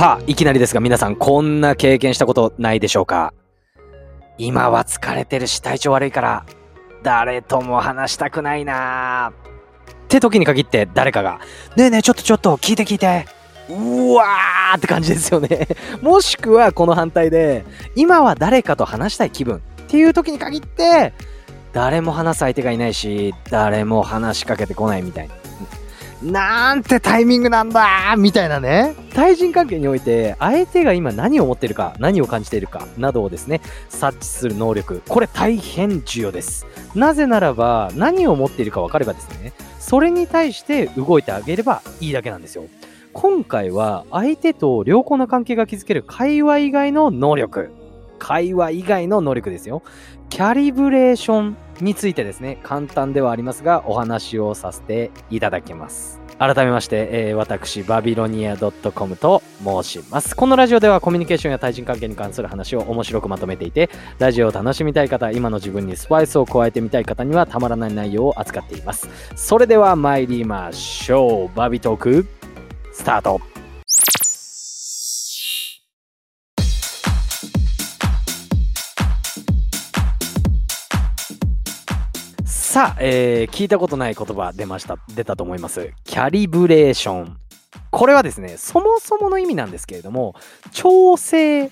さあ、いきなりですが皆さんこんな経験したことないでしょうか？今は疲れてるし体調悪いから誰とも話したくないな。って時に限って誰かがねえねえちょっとちょっと聞いて聞いて。うわーって感じですよね。もしくはこの反対で今は誰かと話したい気分。っていう時に限って誰も話す相手がいないし誰も話しかけてこないみたいな。なんてタイミングなんだみたいなね。対人関係において、相手が今何を思っているか、何を感じているか、などをですね、察知する能力。これ大変重要です。なぜならば、何を思っているか分かればですね、それに対して動いてあげればいいだけなんですよ。今回は、相手と良好な関係が築ける会話以外の能力。会話以外の能力ですよ。キャリブレーションについてですね、簡単ではありますが、お話をさせていただきます。改めまして、えー、私、バビロニア .com と申します。このラジオではコミュニケーションや対人関係に関する話を面白くまとめていて、ラジオを楽しみたい方、今の自分にスパイスを加えてみたい方にはたまらない内容を扱っています。それでは参りましょう。バビトーク、スタート。さあ、えー、聞いたことない言葉出ました、出たと思います。キャリブレーション。これはですね、そもそもの意味なんですけれども、調整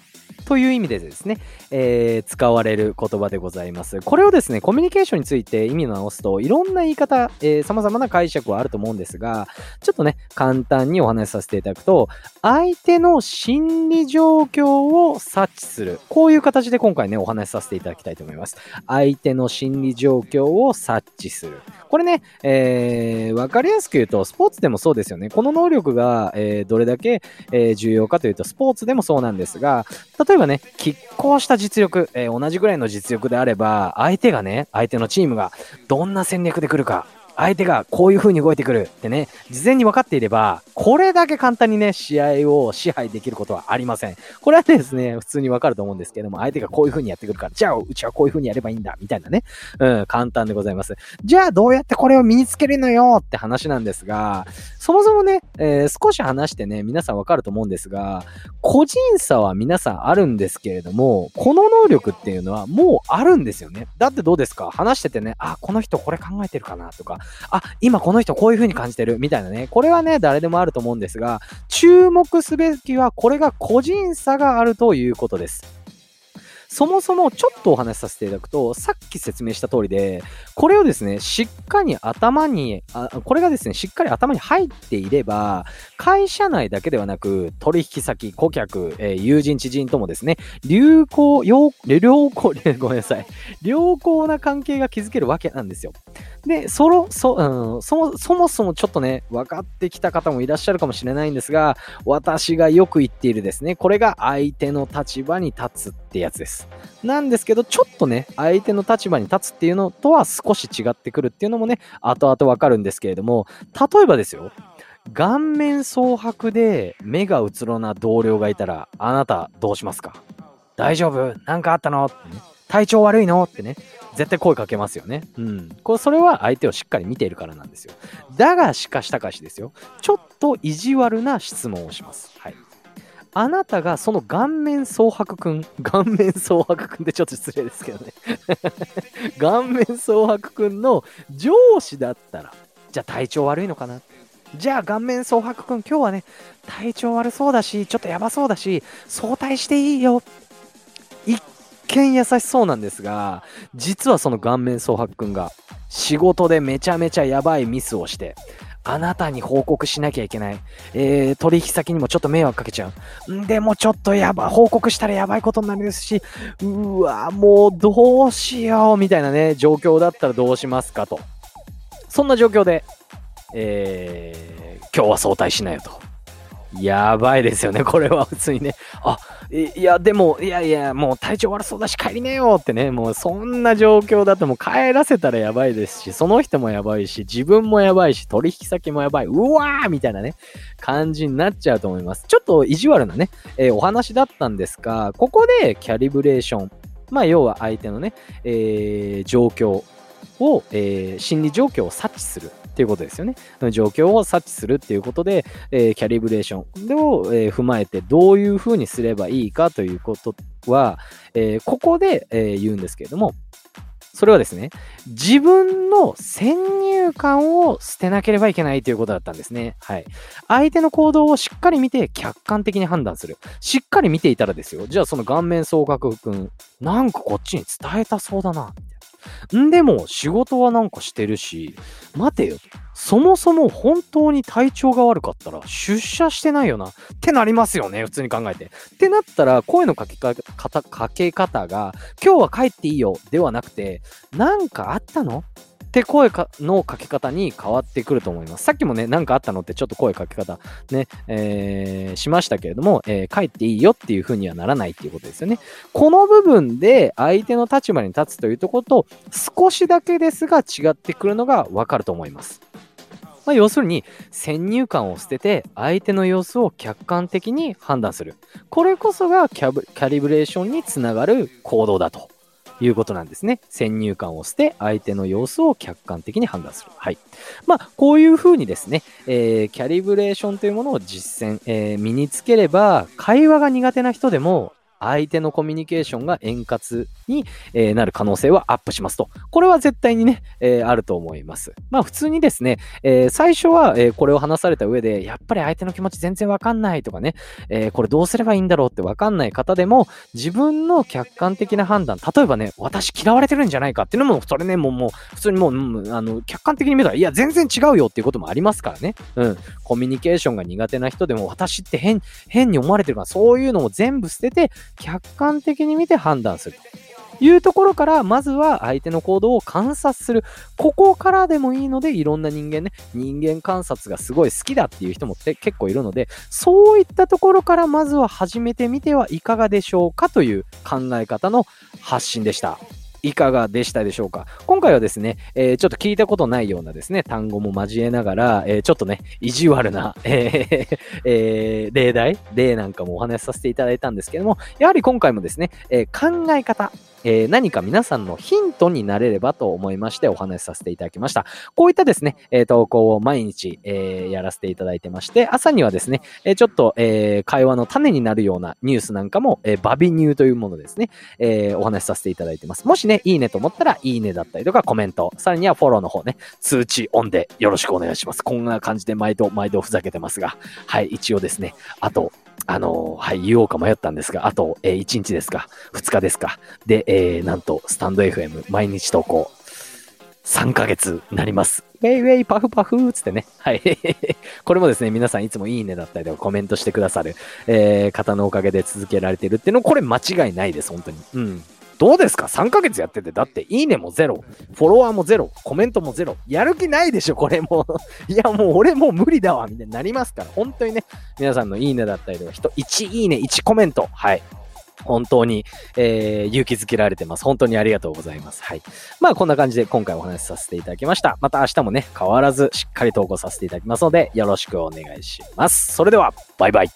という意味でですね、えー、使われる言葉でございます。これをですね、コミュニケーションについて意味を直すと、いろんな言い方、えー、様々な解釈はあると思うんですが、ちょっとね、簡単にお話しさせていただくと、相手の心理状況を察知する。こういう形で今回ね、お話しさせていただきたいと思います。相手の心理状況を察知する。これね、えー、わかりやすく言うと、スポーツでもそうですよね。この能力が、え、どれだけ、え、重要かというと、スポーツでもそうなんですが、例えばね、拮抗した実力、え、同じぐらいの実力であれば、相手がね、相手のチームがどんな戦略で来るか、相手がこういう風に動いてくるってね、事前に分かっていれば、これだけ簡単にね、試合を支配できることはありません。これはですね、普通に分かると思うんですけども、相手がこういう風にやってくるから、じゃあ、うちはこういう風にやればいいんだ、みたいなね。うん、簡単でございます。じゃあ、どうやってこれを身につけるのよって話なんですが、そもそもね、えー、少し話してね、皆さん分かると思うんですが、個人差は皆さんあるんですけれども、この能力っていうのはもうあるんですよね。だってどうですか？話しててね、あ、この人これ考えてるかなとか、あ、今この人こういう風に感じてるみたいなね。これはね、誰でもあると思うんですが、注目すべきはこれが個人差があるということです。そもそもちょっとお話しさせていただくと、さっき説明した通りで、これをですね、しっかり頭に、あこれがですね、しっかり頭に入っていれば、会社内だけではなく、取引先、顧客、えー、友人、知人ともですね、流行、良好、ごめんなさい、良好な関係が築けるわけなんですよ。で、そろ、そ、うん、そも、そもそもちょっとね、分かってきた方もいらっしゃるかもしれないんですが、私がよく言っているですね、これが相手の立場に立つってやつです。なんですけど、ちょっとね、相手の立場に立つっていうのとは少し違ってくるっていうのもね、後々わかるんですけれども、例えばですよ、顔面蒼白で目がうつろな同僚がいたら、あなたどうしますか？大丈夫？なんかあったの？ってね。体調悪いの？ってね。絶対声かけますよね。うん。これ、それは相手をしっかり見ているからなんですよ。だが、しかしたかしですよ。ちょっと意地悪な質問をします。はい。あなたがその顔面蒼白くん、顔面蒼白くんってちょっと失礼ですけどね 顔面蒼白くんの上司だったら、じゃあ体調悪いのかな？じゃあ顔面蒼白くん今日はね、体調悪そうだし、ちょっとやばそうだし、早退していいよ。一見優しそうなんですが、実はその顔面蒼白くんが仕事でめちゃめちゃやばいミスをして、あなたに報告しなきゃいけない。えー、取引先にもちょっと迷惑かけちゃう。んでもちょっとやば、報告したらやばいことになるし、うわ、もうどうしよう、みたいなね、状況だったらどうしますかと。そんな状況で、えー、今日は早退しなよと。やばいですよね、これは普通にね。あ、いや、でも、いやいや、もう体調悪そうだし帰りねえよってね、もうそんな状況だともう帰らせたらやばいですし、その人もやばいし、自分もやばいし、取引先もやばい、うわーみたいなね、感じになっちゃうと思います。ちょっと意地悪なね、えー、お話だったんですが、ここでキャリブレーション、まあ要は相手のね、えー、状況を、えー、心理状況を察知するっていうことですよね。状況を察知するっていうことで、えー、キャリブレーションを、えー、踏まえてどういうふうにすればいいかということは、えー、ここで、え言うんですけれども、それはですね、自分の先入観を捨てなければいけないということだったんですね。はい。相手の行動をしっかり見て客観的に判断する。しっかり見ていたらですよ。じゃあその顔面総額君、なんかこっちに伝えたそうだな。んでも仕事はなんかしてるし、待てよ。そもそも本当に体調が悪かったら出社してないよなってなりますよね、普通に考えて。ってなったら声のかけ方かけ方が今日は帰っていいよではなくて、なんかあったの？って声のかけ方に変わってくると思います。さっきもね、何かあったのってちょっと声かけ方ね、えー、しましたけれども、えー、帰っていいよっていう風にはならないっていうことですよね。この部分で相手の立場に立つというところと少しだけですが違ってくるのがわかると思います。まあ、要するに先入観を捨てて相手の様子を客観的に判断する。これこそがキャリブレーションにつながる行動だということなんですね。先入観を捨て、相手の様子を客観的に判断する。はい。まあ、こういうふうにですね、えー、キャリブレーションというものを実践、えー、身につければ、会話が苦手な人でも、相手のコミュニケーションが円滑に、え、なる可能性はアップしますと。これは絶対にね、えー、あると思います。まあ普通にですね、えー、最初は、えこれを話された上で、やっぱり相手の気持ち全然わかんないとかね、えこれどうすればいいんだろうってわかんない方でも、自分の客観的な判断、例えばね、私嫌われてるんじゃないかっていうのも、それね、もう、もう普通にもう、うん、あの、客観的に見たら、いや、全然違うよっていうこともありますからね。うん。コミュニケーションが苦手な人でも、私って変、変に思われてるから、そういうのも全部捨てて、客観的に見て判断するというところから、まずは相手の行動を観察する。ここからでもいいので、いろんな人間ね、人間観察がすごい好きだっていう人もって結構いるので、そういったところからまずは始めてみてはいかがでしょうかという考え方の発信でした。いかがでしたでしょうか？今回はですね、えー、ちょっと聞いたことないようなですね、単語も交えながら、えー、ちょっとね、意地悪な、えーえー、例題例なんかもお話しさせていただいたんですけども、やはり今回もですね、え、考え方、えー、何か皆さんのヒントになれればと思いましてお話しさせていただきました。こういったですね、えー、投稿を毎日、えー、やらせていただいてまして、朝にはですね、えちょっと、え会話の種になるようなニュースなんかも、えバビニューというものですね、えお話しさせていただいてます。もしね、いいねと思ったら、いいねだったりとかコメント、さらにはフォローの方ね、通知オンでよろしくお願いします。こんな感じで毎度毎度ふざけてますが、はい、一応ですね、あと、あのはい、言おうか迷ったんですが、あと、えー、1日ですか、2日ですか。で、えー、なんと、スタンド FM、毎日投稿、3ヶ月なります。ウェイウェイパフパフつってね。はい。これもですね、皆さんいつもいいねだったりとかコメントしてくださる、えー、方のおかげで続けられてるっていうの、これ間違いないです、本当に。うん。どうですか ?3 ヶ月やってて、だって、いいねもゼロ、フォロワーもゼロ、コメントもゼロ。やる気ないでしょ、これも いや、もう俺もう無理だわ、みたいになりますから。本当にね、皆さんのいいねだったりとか、人、1いいね、1コメント。はい。本当に、えー、勇気づけられてます。本当にありがとうございます。はい。まあ、こんな感じで今回お話しさせていただきました。また明日もね、変わらずしっかり投稿させていただきますので、よろしくお願いします。それでは、バイバイ。